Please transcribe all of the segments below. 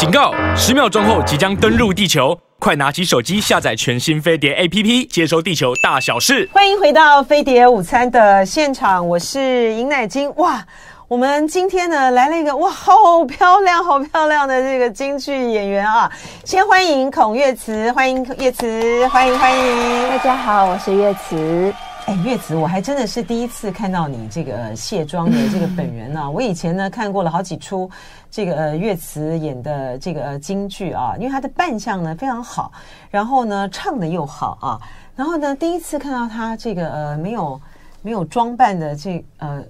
警告！十秒钟后即将登陆地球，快拿起手机下载全新飞碟 APP，接收地球大小事。欢迎回到飞碟午餐的现场，我是尹乃金。哇，我们今天呢来了一个哇，好漂亮、好漂亮的这个京剧演员啊！先欢迎孔月慈，欢迎月慈，欢迎欢迎。大家好，我是月慈。哎，月慈，我还真的是第一次看到你这个卸妆的这个本 人啊！我以前呢看过了好几出这个呃岳慈演的这个京剧啊，因为他的扮相呢非常好，然后呢唱的又好啊，然后呢第一次看到他这个呃没有没有装扮的这呃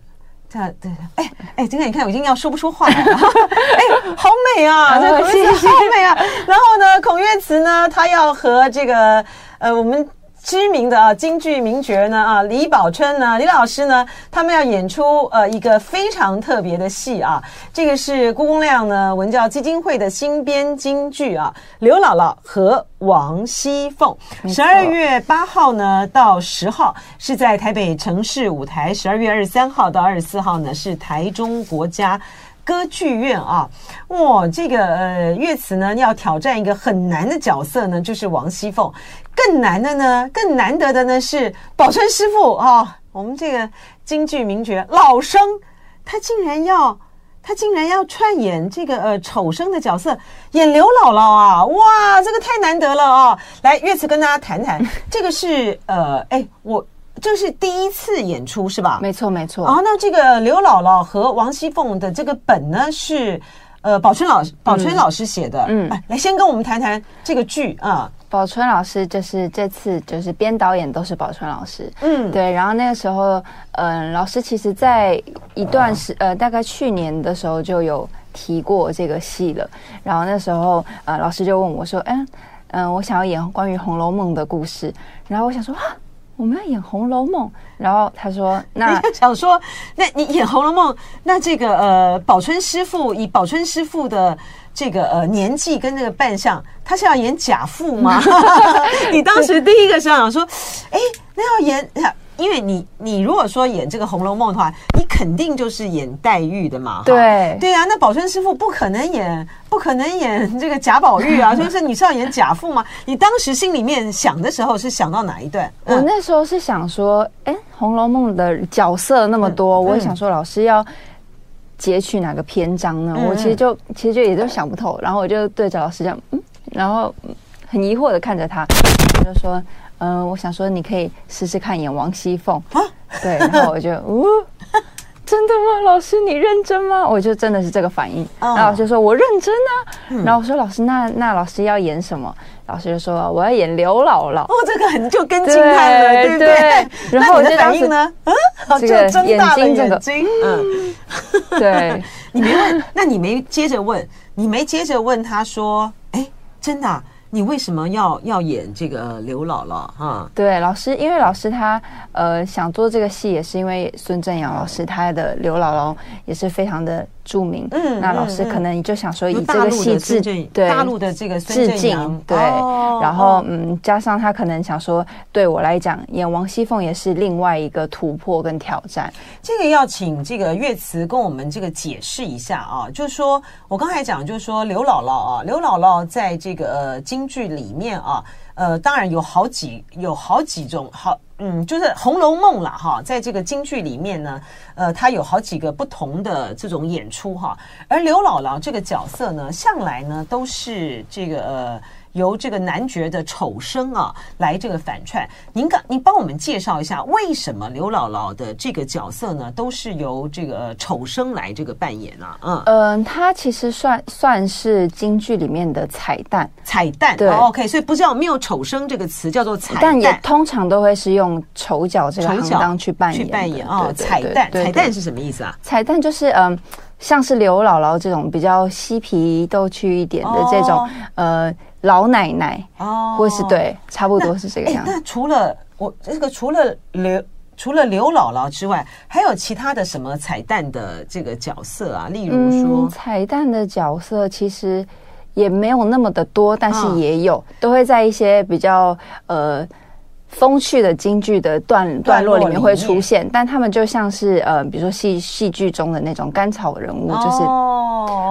这样对哎哎，今天你看我已经要说不出话来了，哎，好美啊，这孔月慈好美啊！然后呢，孔岳慈呢，他要和这个呃我们。知名的啊京剧名角呢啊李宝春呢李老师呢，他们要演出呃一个非常特别的戏啊，这个是辜公亮呢文教基金会的新编京剧啊，刘姥姥和王熙凤，十二月八号呢到十号是在台北城市舞台，十二月二十三号到二十四号呢是台中国家歌剧院啊，哇，这个呃乐词呢要挑战一个很难的角色呢，就是王熙凤。更难的呢，更难得的呢是宝春师傅啊、哦，我们这个京剧名角老生，他竟然要他竟然要串演这个呃丑生的角色，演刘姥姥啊，哇，这个太难得了啊、哦！来，月慈跟大家谈谈，这个是呃，哎，我这是第一次演出是吧？没错，没错。啊，那这个刘姥姥和王熙凤的这个本呢是呃宝春老师宝春老师写的，嗯，来先跟我们谈谈这个剧啊。宝春老师就是这次就是编导演都是宝春老师，嗯，对。然后那个时候，嗯、呃，老师其实在一段时呃，大概去年的时候就有提过这个戏了。然后那时候，呃，老师就问我说：“嗯嗯、呃，我想要演关于《红楼梦》的故事。”然后我想说：“啊，我们要演《红楼梦》。”然后他说：“那 想说，那你演《红楼梦》，那这个呃，宝春师傅以宝春师傅的。”这个呃年纪跟这个扮相，他是要演假父吗？你当时第一个想想说，哎，那要演，因为你你如果说演这个《红楼梦》的话，你肯定就是演黛玉的嘛。对对啊，那宝春师傅不可能演，不可能演这个贾宝玉啊，就是你是要演贾父吗？你当时心里面想的时候是想到哪一段？我那时候是想说，哎，《红楼梦》的角色那么多，我也想说老师要。截取哪个篇章呢？我其实就其实就也就想不透，然后我就对着老师讲，嗯，然后很疑惑的看着他，我就说，嗯、呃，我想说你可以试试看演王熙凤，对，然后我就，哦，真的吗？老师你认真吗？我就真的是这个反应，然后老师说我认真啊，然后我说老师那那老师要演什么？老师就说我要演刘姥姥，哦，这个很就跟进来了，对不对？对。然后我就当时呢，嗯，这个睁大了眼睛，嗯。对，你没问，那你没接着问，你没接着问他说，哎，真的啊？你为什么要要演这个刘姥姥哈？对，老师，因为老师他呃想做这个戏，也是因为孙正阳老师他的刘姥姥也是非常的著名。嗯，那老师可能就想说以这个戏致，对大陆的这个致敬，对。然后嗯，加上他可能想说，对我来讲演王熙凤也是另外一个突破跟挑战。这个要请这个岳慈跟我们这个解释一下啊，就是说我刚才讲，就是说刘姥姥啊，刘姥姥在这个呃京剧里面啊，呃，当然有好几有好几种好，嗯，就是《红楼梦》了，哈，在这个京剧里面呢，呃，它有好几个不同的这种演出哈，而刘姥姥这个角色呢，向来呢都是这个呃。由这个男爵的丑生啊来这个反串，您刚您帮我们介绍一下，为什么刘姥姥的这个角色呢都是由这个丑生来这个扮演啊？嗯嗯，他其实算算是京剧里面的彩蛋，彩蛋对、哦、，OK，所以不叫没有丑生这个词，叫做彩蛋，但也通常都会是用丑角这个行当去扮演去扮演啊、哦。彩蛋，彩蛋是什么意思啊？彩蛋就是嗯，像是刘姥姥这种比较嬉皮逗趣一点的这种、哦、呃。老奶奶哦，或是对，差不多是这个样子。那除了我这个，除了刘除了刘姥姥之外，还有其他的什么彩蛋的这个角色啊？例如说，嗯、彩蛋的角色其实也没有那么的多，但是也有，哦、都会在一些比较呃风趣的京剧的段段落里面会出现，但他们就像是呃，比如说戏戏剧中的那种甘草人物，就是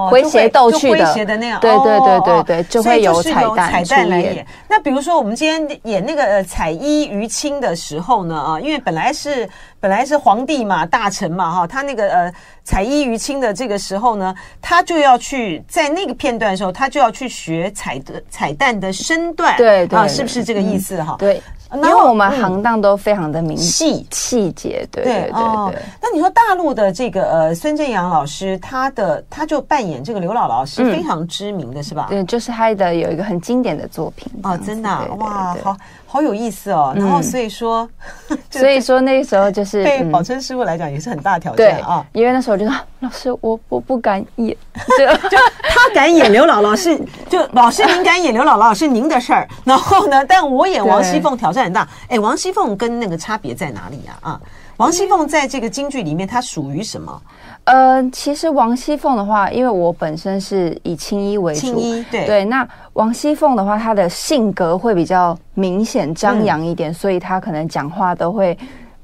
诙谐逗趣的，诙谐的那样。对对对对对，就会有彩蛋彩蛋来演。那比如说我们今天演那个呃彩衣娱亲的时候呢啊，因为本来是本来是皇帝嘛，大臣嘛哈，他那个呃彩衣娱亲的这个时候呢，他就要去在那个片段的时候，他就要去学彩的彩蛋的身段，对对啊，是不是这个意思哈？对。因为我们行当都非常的明细。细节，对对对对。那你说大陆的这个呃孙正阳老师，他的他就扮演这个刘姥姥是非常知名的，是吧？对，就是他的有一个很经典的作品哦，真的哇，好好有意思哦。然后所以说，所以说那个时候就是对宝春师傅来讲也是很大挑战啊。因为那时候我就说老师，我我不敢演，就他敢演刘姥姥是就老师您敢演刘姥姥是您的事儿，然后呢，但我演王熙凤挑战。很大哎，王熙凤跟那个差别在哪里呀？啊，王熙凤在这个京剧里面，她属于什么？呃，其实王熙凤的话，因为我本身是以青衣为主，青衣对对。那王熙凤的话，她的性格会比较明显张扬一点，嗯、所以她可能讲话都会。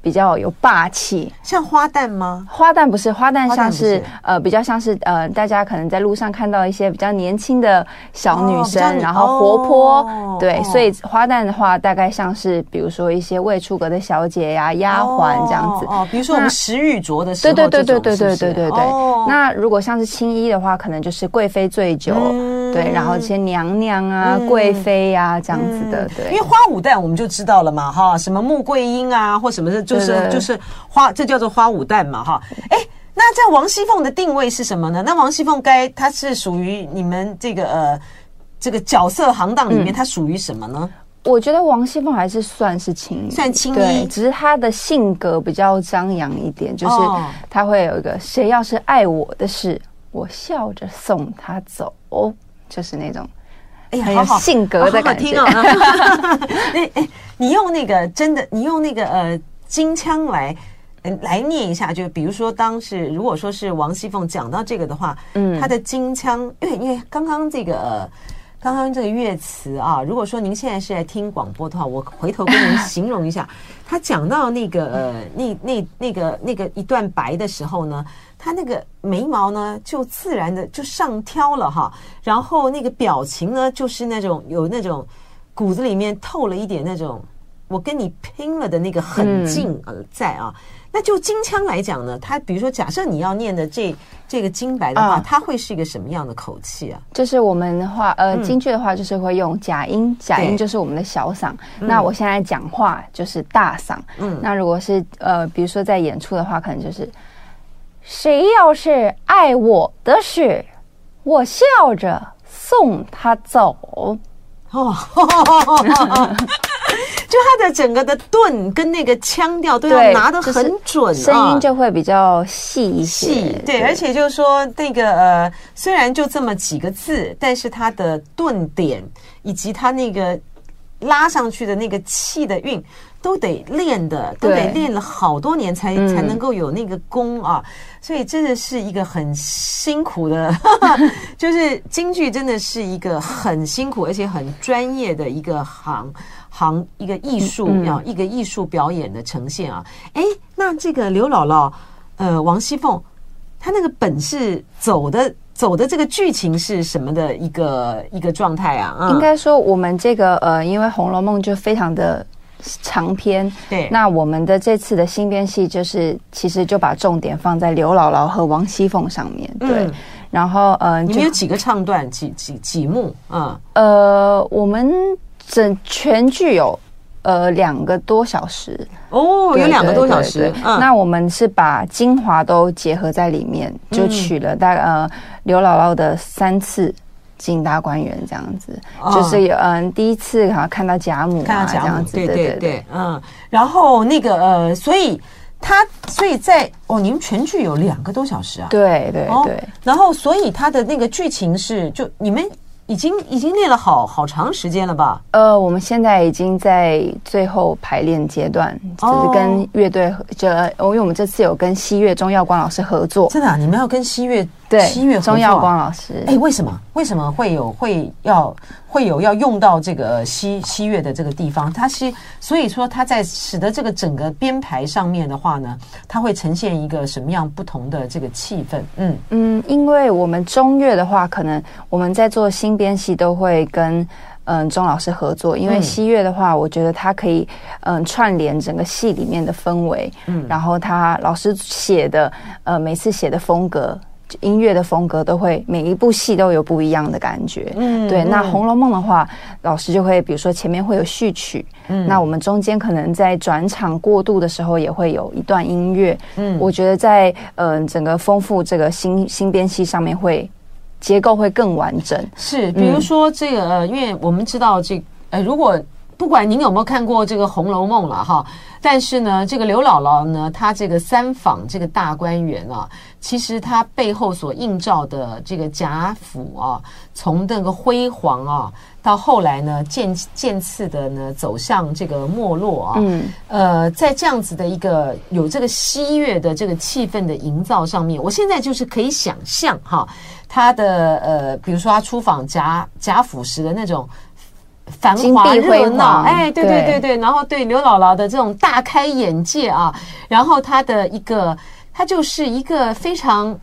比较有霸气，像花旦吗？花旦不是，花旦像是，是呃，比较像是呃，大家可能在路上看到一些比较年轻的小女生，哦、然后活泼，哦、对，哦、所以花旦的话，大概像是比如说一些未出阁的小姐呀、丫鬟这样子。哦，比如说我们石玉镯的时候，对对对对对对对对对。哦、那如果像是青衣的话，可能就是贵妃醉酒，嗯、对，然后一些娘娘啊、嗯、贵妃呀、啊、这样子的，对。因为花舞旦我们就知道了嘛，哈，什么穆桂英啊，或什么的就。就是就是花，这叫做花舞旦嘛，哈，哎，那在王熙凤的定位是什么呢？那王熙凤该她是属于你们这个呃这个角色行当里面，她属于什么呢？我觉得王熙凤还是算是青衣，算青衣，只是她的性格比较张扬一点，就是她会有一个谁要是爱我的事，我笑着送他走，就是那种哎呀，好好性格的感觉。哎 哎，你用那个真的，你用那个呃。金腔来，嗯，来念一下，就比如说，当时如果说是王熙凤讲到这个的话，嗯，他的金腔，因为因为刚刚这个，呃，刚刚这个乐词啊，如果说您现在是在听广播的话，我回头跟您形容一下，她讲到那个呃，那那那个那个一段白的时候呢，他那个眉毛呢就自然的就上挑了哈，然后那个表情呢就是那种有那种骨子里面透了一点那种。我跟你拼了的那个狠劲而在啊，嗯、那就金腔来讲呢，他比如说假设你要念的这这个金白的话，它、啊、会是一个什么样的口气啊？就是我们的话，呃，京剧的话就是会用假音，假音就是我们的小嗓。那我现在讲话就是大嗓。嗯，那如果是呃，比如说在演出的话，可能就是谁要是爱我的事，我笑着送他走。哦。就他的整个的顿跟那个腔调都要拿得很准，声音就会比较细一些。细对，而且就是说那个呃，虽然就这么几个字，但是他的顿点以及他那个拉上去的那个气的韵，都得练的，都得练了好多年才才能够有那个功啊。所以真的是一个很辛苦的，就是京剧真的是一个很辛苦而且很专业的一个行。行一个艺术啊，一个艺术表演的呈现啊，哎，那这个刘姥姥，呃，王熙凤，她那个本是走的走的这个剧情是什么的一个一个状态啊？应该说我们这个呃，因为《红楼梦》就非常的长篇，对，那我们的这次的新编戏就是其实就把重点放在刘姥姥和王熙凤上面，对，嗯、然后呃，你们有几个唱段，几几几幕？啊？呃，我们。整全剧有呃两个多小时。哦，有两个多小时。那我们是把精华都结合在里面，就取了大概呃刘姥姥的三次进大观园这样子，就是有嗯第一次好像看到贾母啊这样子，对对对，嗯，然后那个呃，所以他所以在哦，你们全剧有两个多小时啊，对对对，然后所以他的那个剧情是就你们。已经已经练了好好长时间了吧？呃，我们现在已经在最后排练阶段，就是跟乐队，就因为我们这次有跟西乐钟耀光老师合作。真的啊？你们要跟西乐对，西月钟耀光老师。哎，为什么？为什么会有会要会有要用到这个西西月的这个地方？它是所以说它在使得这个整个编排上面的话呢，它会呈现一个什么样不同的这个气氛？嗯嗯，因为我们中乐的话，可能我们在做新编戏都会跟。嗯，钟老师合作，因为西乐的话，我觉得它可以嗯串联整个戏里面的氛围，嗯，然后他老师写的呃每次写的风格，音乐的风格都会每一部戏都有不一样的感觉，嗯，对。那《红楼梦》的话，老师就会比如说前面会有序曲，嗯，那我们中间可能在转场过渡的时候也会有一段音乐，嗯，我觉得在嗯整个丰富这个新新编戏上面会。结构会更完整，是，比如说这个，呃，因为我们知道这，呃，如果不管您有没有看过这个《红楼梦》了哈，但是呢，这个刘姥姥呢，她这个三访这个大观园啊，其实她背后所映照的这个贾府啊，从那个辉煌啊。到后来呢，渐渐次的呢，走向这个没落啊。嗯。呃，在这样子的一个有这个西乐的这个气氛的营造上面，我现在就是可以想象哈，他的呃，比如说他出访贾贾府时的那种繁华热闹，哎，对对对对，然后对刘姥姥的这种大开眼界啊，然后她的一个，她就是一个非常。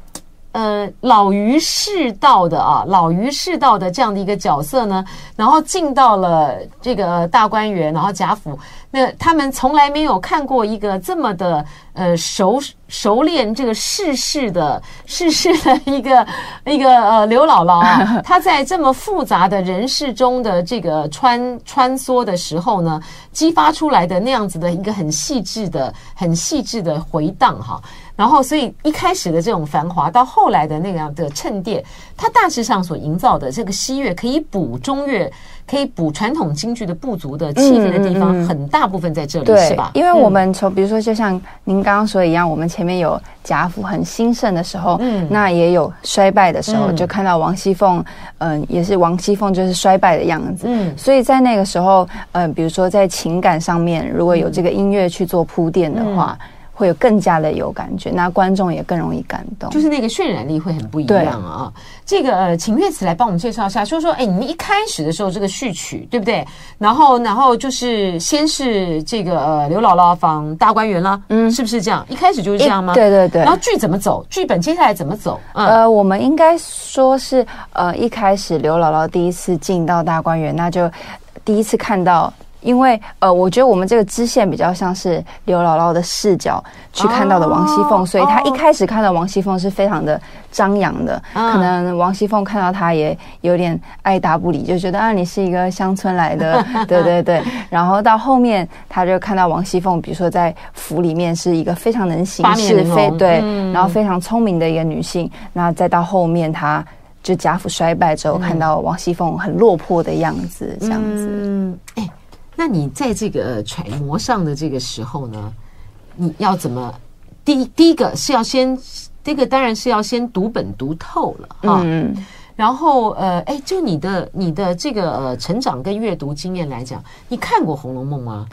呃，老于世道的啊，老于世道的这样的一个角色呢，然后进到了这个大观园，然后贾府，那他们从来没有看过一个这么的呃熟熟练这个世事的世事的一个一个呃刘姥姥啊，她在这么复杂的人世中的这个穿穿梭的时候呢，激发出来的那样子的一个很细致的、很细致的回荡哈。然后，所以一开始的这种繁华，到后来的那样的衬垫，它大致上所营造的这个西乐，可以补中乐，可以补传统京剧的不足的气氛的地方，很大部分在这里，对，是吧？因为我们从比如说，就像您刚刚说的一样，我们前面有贾府很兴盛的时候，嗯，那也有衰败的时候，就看到王熙凤，嗯，也是王熙凤就是衰败的样子，嗯，所以在那个时候，嗯，比如说在情感上面，如果有这个音乐去做铺垫的话。会有更加的有感觉，那观众也更容易感动，就是那个渲染力会很不一样啊。这个呃，请乐慈来帮我们介绍一下，说说，哎，你们一开始的时候这个序曲对不对？然后，然后就是先是这个呃刘姥姥访大观园啦，嗯，是不是这样？一开始就是这样吗？对对对。然后剧怎么走？剧本接下来怎么走？嗯、呃，我们应该说是呃一开始刘姥姥第一次进到大观园，那就第一次看到。因为呃，我觉得我们这个支线比较像是刘姥姥的视角去看到的王熙凤，所以她一开始看到王熙凤是非常的张扬的。可能王熙凤看到她也有点爱答不理，就觉得啊，你是一个乡村来的，对对对。然后到后面，她就看到王熙凤，比如说在府里面是一个非常能行是、非对，然后非常聪明的一个女性。那再到后面，她就贾府衰败之后，看到王熙凤很落魄的样子，这样子。嗯，哎。那你在这个揣摩上的这个时候呢，你要怎么？第一第一个是要先，第一个当然是要先读本读透了啊。嗯。然后呃，哎，就你的你的这个呃成长跟阅读经验来讲，你看过《红楼梦》吗？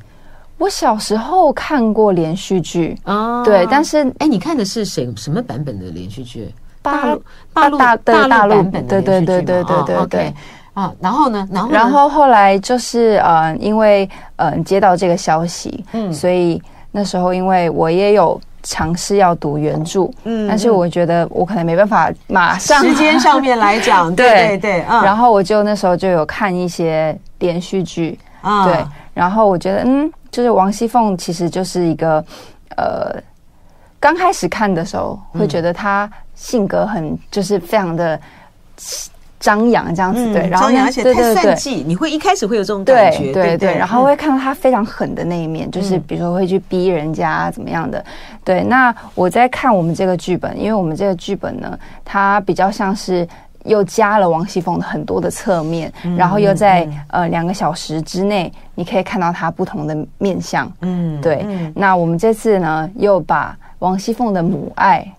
我小时候看过连续剧啊，对，但是哎，你看的是谁什么版本的连续剧？大陆大陆大陆大陆版本的连续剧，对对对对对对对。啊，然后呢？然后然后后来就是呃，因为嗯、呃、接到这个消息，嗯，所以那时候因为我也有尝试要读原著，嗯，但是我觉得我可能没办法马上时间上面来讲，对对对，嗯，然后我就那时候就有看一些连续剧，啊，对，然后我觉得嗯，就是王熙凤其实就是一个呃，刚开始看的时候会觉得她性格很就是非常的。张扬这样子对，然后而且太算计，你会一开始会有这种感觉，对对，然后会看到他非常狠的那一面，就是比如说会去逼人家怎么样的。对，那我在看我们这个剧本，因为我们这个剧本呢，它比较像是又加了王熙凤的很多的侧面，然后又在呃两个小时之内，你可以看到他不同的面相。嗯，对。那我们这次呢，又把王熙凤的母爱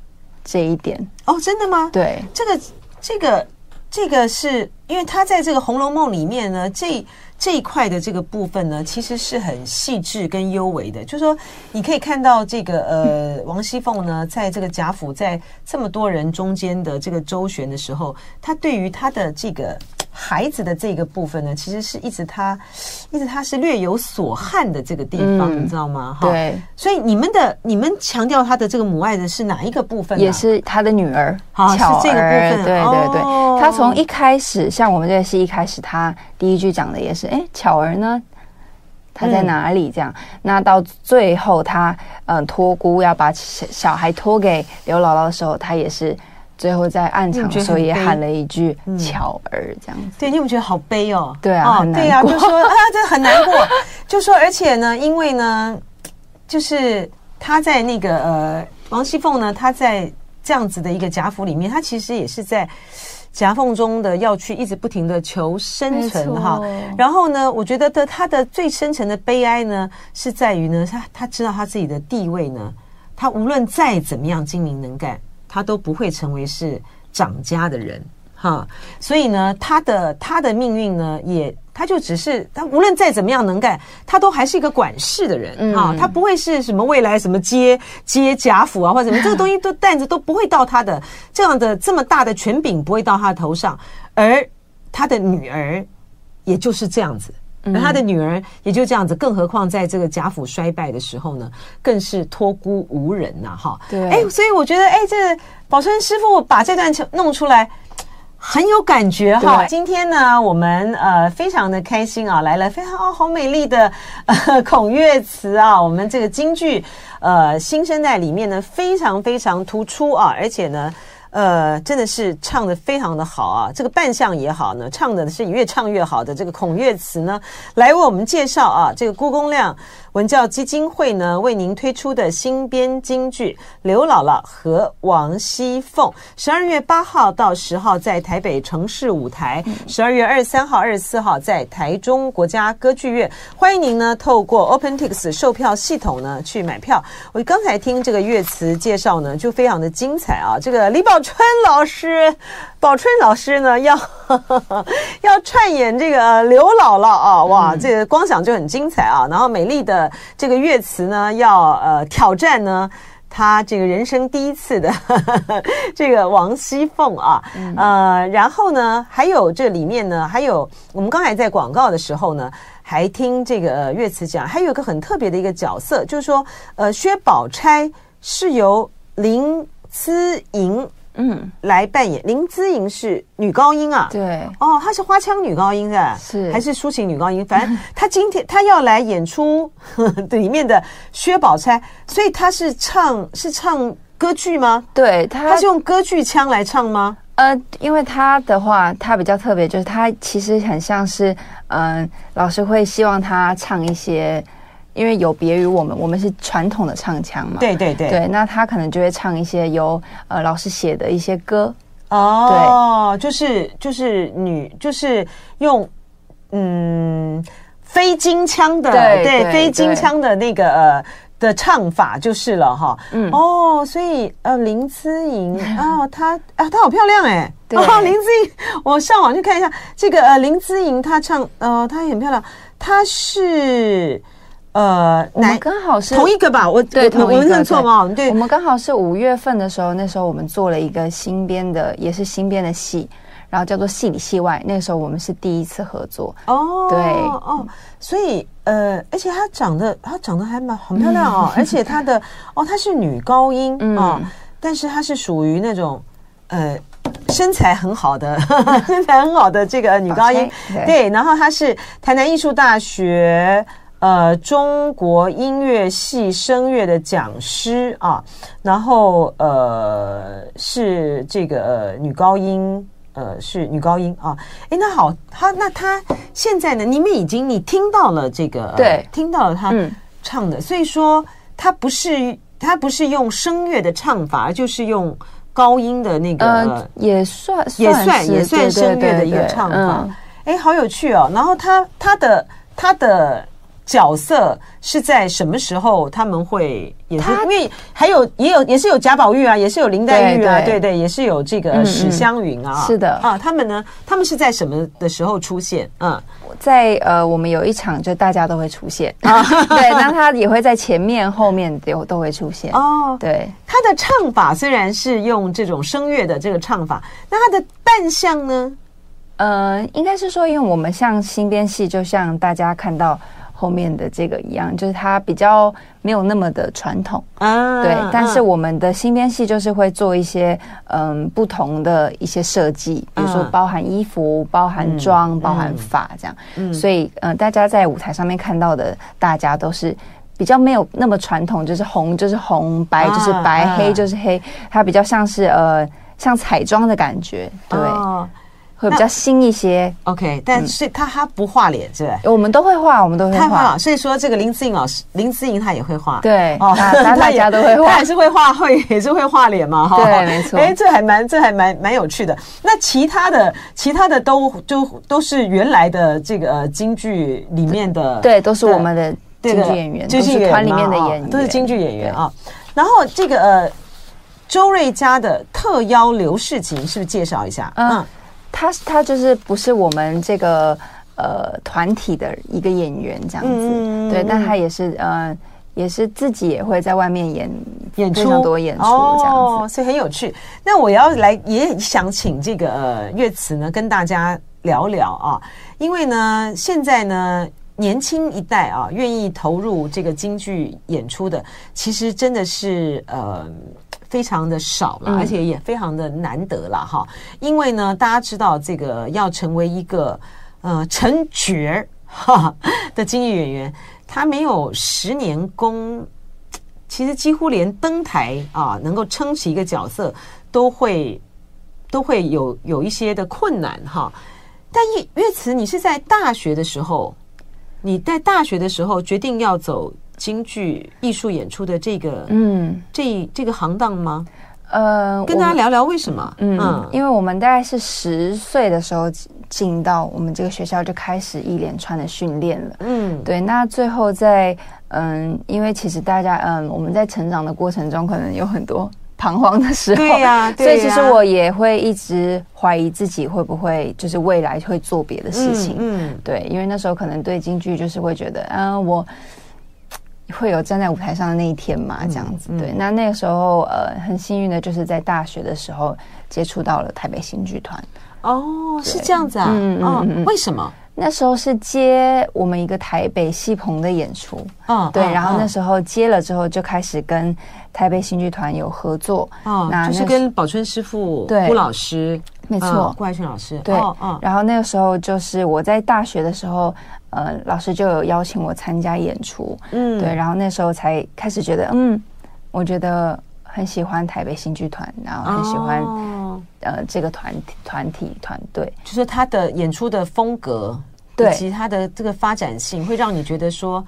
这一点哦，真的吗？对，这个这个。这个是因为他在这个《红楼梦》里面呢，这。这一块的这个部分呢，其实是很细致跟幽微的。就是说，你可以看到这个呃，王熙凤呢，在这个贾府在这么多人中间的这个周旋的时候，他对于他的这个。孩子的这个部分呢，其实是一直他，一直他是略有所憾的这个地方，嗯、你知道吗？对，所以你们的你们强调他的这个母爱的是哪一个部分？也是他的女儿，好巧儿，是这个部分。对对对，哦、他从一开始，像我们这个戏一开始，他第一句讲的也是，哎，巧儿呢，他在哪里？这样，嗯、那到最后他嗯托孤要把小小孩托给刘姥姥的时候，他也是。最后在暗场的时候也喊了一句“巧儿”这样子，对，你有没有觉得好悲哦？对啊，哦、对啊，就说 啊，真的很难过。就说，而且呢，因为呢，就是他在那个呃，王熙凤呢，他在这样子的一个贾府里面，他其实也是在夹缝中的要去一直不停的求生存哈。然后呢，我觉得的他的最深层的悲哀呢，是在于呢，他他知道他自己的地位呢，他无论再怎么样精明能干。他都不会成为是掌家的人，哈，所以呢，他的他的命运呢，也他就只是他无论再怎么样能干，他都还是一个管事的人，哈，他不会是什么未来什么接接贾府啊或者什么，这个东西都担子都不会到他的这样的这么大的权柄不会到他的头上，而他的女儿也就是这样子。而他的女儿也就这样子，更何况在这个贾府衰败的时候呢，更是托孤无人呐，哈。对，哎，所以我觉得，哎，这个宝春师傅把这段弄出来很有感觉哈。今天呢，我们呃非常的开心啊，来了非常哦好美丽的呃 孔月词啊，我们这个京剧呃新生代里面呢非常非常突出啊，而且呢。呃，真的是唱的非常的好啊！这个扮相也好呢，唱的是越唱越好的这个孔乐词呢，来为我们介绍啊，这个辜公亮文教基金会呢为您推出的新编京剧《刘姥姥和王熙凤》，十二月八号到十号在台北城市舞台，十二月二十三号、二十四号在台中国家歌剧院。欢迎您呢透过 OpenTix 售票系统呢去买票。我刚才听这个乐词介绍呢，就非常的精彩啊！这个李宝春老师，宝春老师呢要呵呵 要串演这个刘姥姥啊，哇，这个光想就很精彩啊！然后美丽的这个乐词呢，要呃挑战呢他这个人生第一次的呵 呵这个王熙凤啊，呃，然后呢还有这里面呢还有我们刚才在广告的时候呢，还听这个乐词讲，还有一个很特别的一个角色，就是说呃薛宝钗是由林思颖。嗯，来扮演林姿颖是女高音啊，对，哦，她是花腔女高音是吧？是还是抒情女高音？反正 她今天她要来演出呵 呵里面的薛宝钗，所以她是唱是唱歌剧吗？对，她她是用歌剧腔来唱吗？呃，因为她的话，她比较特别，就是她其实很像是，嗯、呃，老师会希望她唱一些。因为有别于我们，我们是传统的唱腔嘛。对对对。对，那他可能就会唱一些由呃老师写的一些歌。哦，对，就是就是女，就是用嗯非京腔的，对非京腔的那个呃的唱法就是了哈。嗯。哦，所以呃林姿颖 哦，她啊她好漂亮哎。对。哦，林姿颖，我上网去看一下这个呃林姿颖她唱呃她也很漂亮，她是。呃，我们刚好是同一个吧？我对，我认错吗？对，我们刚好是五月份的时候，那时候我们做了一个新编的，也是新编的戏，然后叫做《戏里戏外》。那个时候我们是第一次合作哦，对哦，所以呃，而且她长得她长得还蛮很漂亮哦，而且她的 哦，她是女高音啊，但是她是属于那种呃身材很好的 身材很好的这个女高音，对，然后她是台南艺术大学。呃，中国音乐系声乐的讲师啊，然后呃是这个呃女高音，呃是女高音啊。哎，那好，他那他现在呢？你们已经你听到了这个，对，呃、听到了他唱的，嗯、所以说他不是他不是用声乐的唱法，而就是用高音的那个，呃、也算也算也算声乐的一个唱法。哎，好有趣哦。然后他他的他的。角色是在什么时候他们会演出？他因为还有也有也是有贾宝玉啊，也是有林黛玉啊，对对，也是有这个史湘云啊，是的。啊，他们呢，他们是在什么的时候出现？嗯，在呃，我们有一场就大家都会出现。啊，对，那他也会在前面后面都都会出现。哦，对，他的唱法虽然是用这种声乐的这个唱法，那他的扮相呢？呃，应该是说，因为我们像新编戏，就像大家看到后面的这个一样，就是它比较没有那么的传统啊。对，但是我们的新编戏就是会做一些嗯不同的一些设计，比如说包含衣服、包含妆、包含发这样。嗯，所以呃，大家在舞台上面看到的，大家都是比较没有那么传统，就是红就是红，白就是白，黑就是黑，它比较像是呃像彩妆的感觉，对。会比较新一些，OK，但是他他不画脸，是吧？我们都会画，我们都会画。所以说，这个林志颖老师，林志颖他也会画，对，哦，大家都会画，他也是会画，会也是会画脸嘛，哈，对，没错。哎，这还蛮，这还蛮蛮有趣的。那其他的，其他的都就都是原来的这个京剧里面的，对，都是我们的京剧演员，就是团里面的演员，都是京剧演员啊。然后这个呃，周瑞家的特邀刘世琴，是不是介绍一下？嗯。他他就是不是我们这个呃团体的一个演员这样子，嗯、对，但他也是呃也是自己也会在外面演演出，非常多演出这样子，哦，所以很有趣。那我要来也想请这个呃岳慈呢跟大家聊聊啊，因为呢现在呢年轻一代啊愿意投入这个京剧演出的，其实真的是呃。非常的少了，而且也非常的难得了哈。因为呢，大家知道这个要成为一个呃成角哈 的京剧演员，他没有十年功，其实几乎连登台啊能够撑起一个角色都会都会有有一些的困难哈。但岳慈，你是在大学的时候，你在大学的时候决定要走。京剧艺术演出的这个，嗯，这这个行当吗？呃，跟大家聊聊为什么？嗯，嗯，因为我们大概是十岁的时候进到我们这个学校，就开始一连串的训练了。嗯，对。那最后在，嗯，因为其实大家，嗯，我们在成长的过程中，可能有很多彷徨的时候。对呀，对呀。所以其实我也会一直怀疑自己会不会，就是未来会做别的事情。嗯，嗯对，因为那时候可能对京剧就是会觉得，嗯，我。会有站在舞台上的那一天嘛？这样子，嗯嗯、对。那那个时候，呃，很幸运的就是在大学的时候接触到了台北新剧团。哦，是这样子啊？嗯嗯嗯。嗯为什么？那时候是接我们一个台北戏棚的演出。嗯，对。然后那时候接了之后，就开始跟台北新剧团有合作。哦，那就是跟宝春师傅、对顾老师，没错，顾爱群老师。对，嗯。然后那个时候就是我在大学的时候。呃，老师就有邀请我参加演出，嗯，对，然后那时候才开始觉得，嗯，我觉得很喜欢台北新剧团，然后很喜欢、哦、呃这个团团体团队，就是他的演出的风格，对，以及他的这个发展性，会让你觉得说。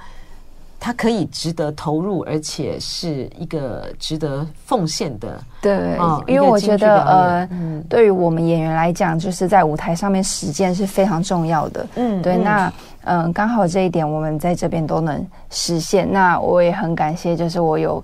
他可以值得投入，而且是一个值得奉献的。对，因为我觉得，呃，对于我们演员来讲，就是在舞台上面实践是非常重要的。嗯，对。那，嗯，刚好这一点我们在这边都能实现。那我也很感谢，就是我有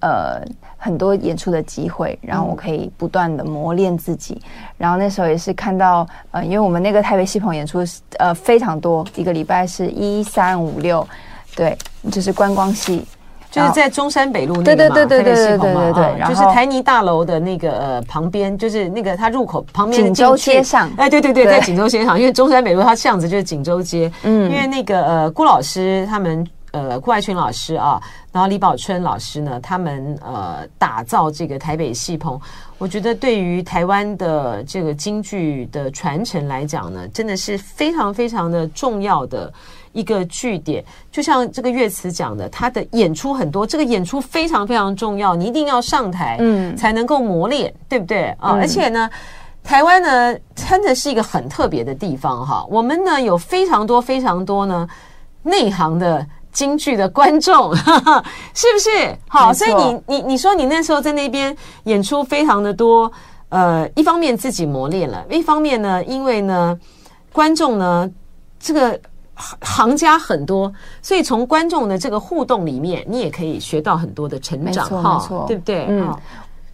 呃很多演出的机会，然后我可以不断的磨练自己。然后那时候也是看到，呃，因为我们那个台北戏棚演出，呃，非常多，一个礼拜是一三五六。对，就是观光戏。就是在中山北路那个嘛，对对对对对对对对，就是台泥大楼的那个呃旁边，就是那个它入口旁边锦州街上，哎对对对，在锦州街上，因为中山北路它巷子就是锦州街，嗯，因为那个呃郭老师他们呃郭爱群老师啊，然后李宝春老师呢，他们呃打造这个台北戏棚，我觉得对于台湾的这个京剧的传承来讲呢，真的是非常非常的重要的。一个据点，就像这个乐词讲的，他的演出很多，这个演出非常非常重要，你一定要上台，嗯，才能够磨练，嗯、对不对啊？嗯、而且呢，台湾呢，真的是一个很特别的地方哈。我们呢有非常多非常多呢内行的京剧的观众，是不是？好，所以你你你说你那时候在那边演出非常的多，呃，一方面自己磨练了，一方面呢，因为呢，观众呢，这个。行家很多，所以从观众的这个互动里面，你也可以学到很多的成长，没错，没错，对不对？嗯。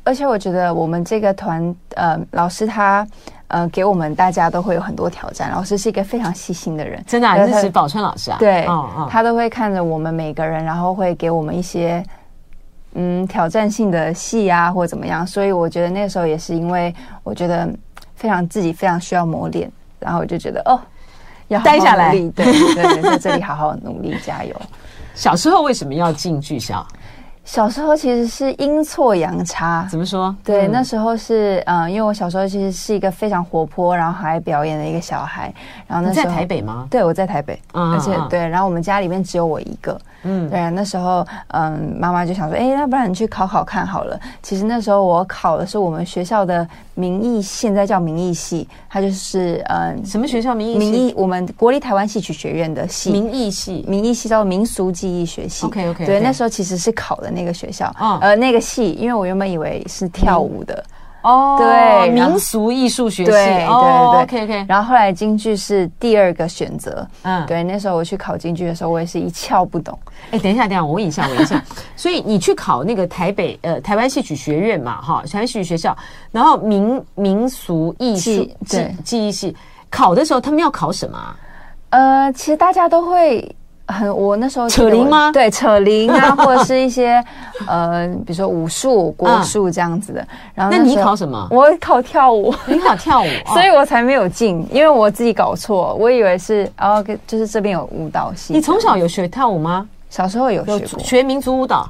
而且我觉得我们这个团，呃，老师他，呃，给我们大家都会有很多挑战。老师是一个非常细心的人，真的，啊，支持宝川老师啊。对，哦哦，他都会看着我们每个人，然后会给我们一些，嗯，挑战性的戏啊，或者怎么样。所以我觉得那个时候也是因为我觉得非常自己非常需要磨练，然后我就觉得哦。要好好待下来，对对，在这里好好努力加油。小时候为什么要进剧校？小时候其实是阴错阳差，怎么说？对，嗯、那时候是嗯，因为我小时候其实是一个非常活泼，然后还爱表演的一个小孩。然后那时候在台北吗？对，我在台北，嗯、而且对，然后我们家里面只有我一个。嗯，对，那时候，嗯，妈妈就想说，哎，要不然你去考考看好了。其实那时候我考的是我们学校的民艺，现在叫民艺系，它就是嗯，什么学校？民艺系？民艺，我们国立台湾戏曲学院的系。民艺系，民艺系叫民俗技艺学系。OK OK。对，那时候其实是考的那个学校，呃，那个系，因为我原本以为是跳舞的。哦，对，民俗艺术学系，对对对，OK OK。然后后来京剧是第二个选择，嗯，对。那时候我去考京剧的时候，我也是一窍不懂。哎，等一下，等一下，我问一下，我问一下。所以你去考那个台北呃台湾戏曲学院嘛，哈，台湾戏曲学校，然后民民俗艺术对技艺系考的时候，他们要考什么？呃，其实大家都会。很，我那时候扯铃吗？对，扯铃啊，或者是一些呃，比如说武术、国术这样子的。然后那你考什么？我考跳舞，你考跳舞，所以我才没有进，因为我自己搞错，我以为是哦，就是这边有舞蹈系。你从小有学跳舞吗？小时候有学过，学民族舞蹈。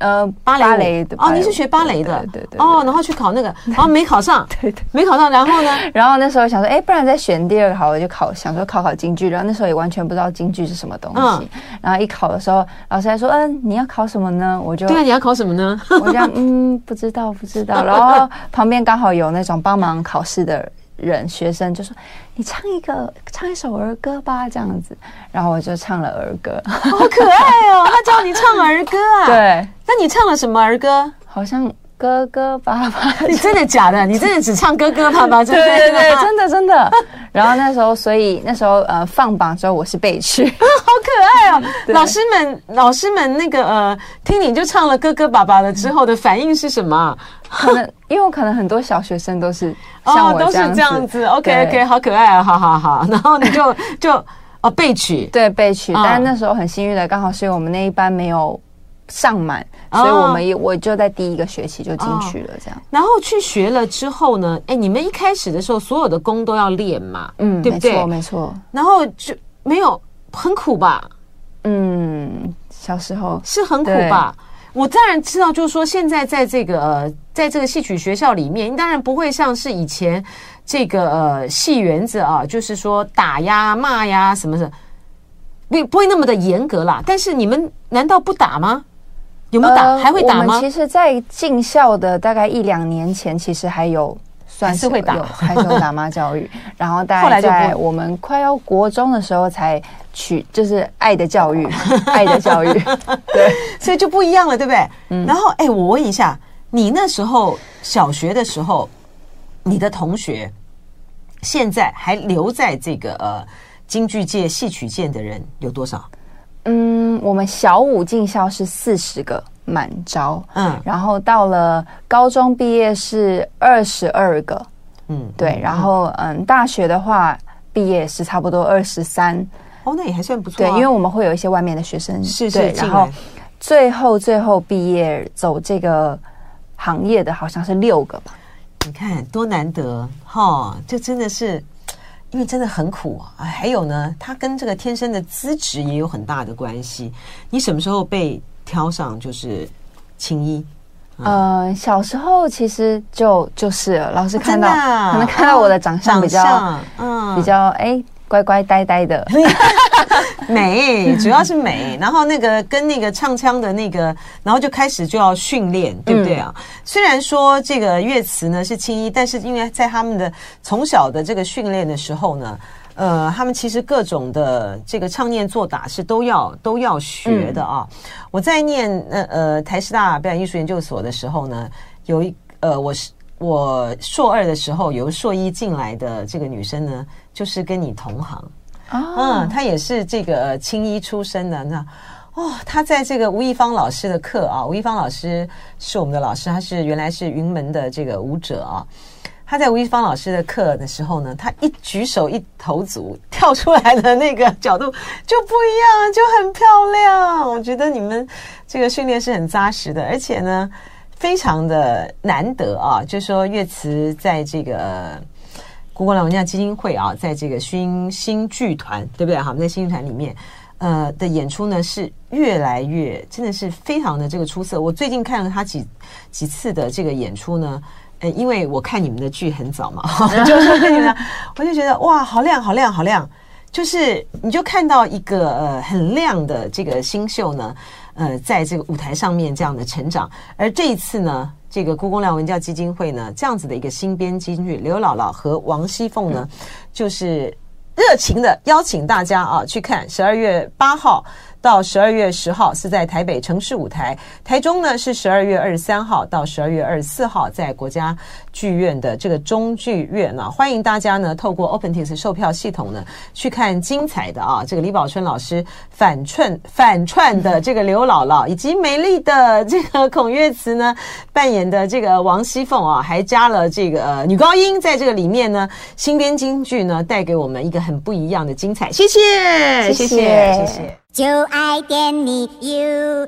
呃，芭蕾，芭蕾的哦，你是学芭蕾的，对对对。哦，然后去考那个，然后没考上，对对，没考上，然后呢？然后那时候想说，哎，不然再选第二个好，我就考，想说考考京剧。然后那时候也完全不知道京剧是什么东西。然后一考的时候，老师还说，嗯，你要考什么呢？我就对啊，你要考什么呢？我讲，嗯，不知道，不知道。然后旁边刚好有那种帮忙考试的人，学生就说，你唱一个，唱一首儿歌吧，这样子。然后我就唱了儿歌，好可爱哦！他叫你唱儿歌啊？对。那你唱了什么儿歌？好像哥哥爸爸。你真的假的？你真的只唱哥哥爸爸？对对对，真的真的。然后那时候，所以那时候呃放榜之后，我是备取，好可爱哦。老师们，老师们那个呃，听你就唱了哥哥爸爸了之后的反应是什么？可能因为我可能很多小学生都是像我这样子，都是这样子。OK OK，好可爱啊，好好好。然后你就就哦备取，对备取。但是那时候很幸运的，刚好是我们那一班没有上满。所以我们也我就在第一个学期就进去了，这样。然后去学了之后呢？哎，你们一开始的时候，所有的功都要练嘛，嗯，对不对？没错，没错。然后就没有很苦吧？嗯，小时候是很苦吧？我当然知道，就是说现在在这个呃，在这个戏曲学校里面，当然不会像是以前这个呃戏园子啊，就是说打呀、骂呀什么的，不不会那么的严格啦。但是你们难道不打吗？有没有打？呃、还会打吗？我们其实，在进校的大概一两年前，其实还有算是会打，还是有打骂教育。然后大概在我们快要国中的时候，才取就是爱的教育，爱的教育。对，所以就不一样了，对不对？嗯。然后，哎，我问一下，你那时候小学的时候，你的同学现在还留在这个呃京剧界、戏曲界的人有多少？嗯，我们小五进校是四十个满招，嗯，然后到了高中毕业是二十二个，嗯，对，然后嗯，大学的话毕业是差不多二十三，哦，那也还算不错，对，因为我们会有一些外面的学生是对，然后最后最后毕业走这个行业的好像是六个吧，你看多难得哈，这真的是。因为真的很苦啊，还有呢，它跟这个天生的资质也有很大的关系。你什么时候被挑上就是青衣？嗯、呃，小时候其实就就是老师看到，可能看到我的长相比较，嗯，比较哎。乖乖呆呆的 美，主要是美。然后那个跟那个唱腔的那个，然后就开始就要训练，对不对啊？嗯、虽然说这个乐词呢是青衣，但是因为在他们的从小的这个训练的时候呢，呃，他们其实各种的这个唱念做打是都要都要学的啊。嗯、我在念呃呃台师大表演艺术研究所的时候呢，有一呃我是。我硕二的时候，有个硕一进来的这个女生呢，就是跟你同行嗯，他也是这个青衣出身的，那哦，他在这个吴亦芳老师的课啊，吴亦芳老师是我们的老师，他是原来是云门的这个舞者啊。他在吴亦芳老师的课的时候呢，他一举手一投足跳出来的那个角度就不一样，就很漂亮。我觉得你们这个训练是很扎实的，而且呢，非常的难得啊。就说乐慈在这个故宫老人家基金会啊，在这个新新剧团，对不对？好，在新剧团里面，呃的演出呢是越来越真的是非常的这个出色。我最近看了他几几次的这个演出呢。呃，因为我看你们的剧很早嘛，就是你们，我就觉得哇，好亮，好亮，好亮！就是你就看到一个呃很亮的这个新秀呢，呃，在这个舞台上面这样的成长。而这一次呢，这个故宫量文教基金会呢，这样子的一个新编京剧，刘姥姥和王熙凤呢，就是热情的邀请大家啊去看十二月八号。到十二月十号是在台北城市舞台，台中呢是十二月二十三号到十二月二十四号在国家剧院的这个中剧院啊，欢迎大家呢透过 OpenTix 售票系统呢去看精彩的啊，这个李宝春老师反串反串的这个刘姥姥，以及美丽的这个孔月慈呢扮演的这个王熙凤啊，还加了这个、呃、女高音在这个里面呢，新编京剧呢带给我们一个很不一样的精彩，谢谢，谢谢，谢谢。谢谢就爱点你 UFO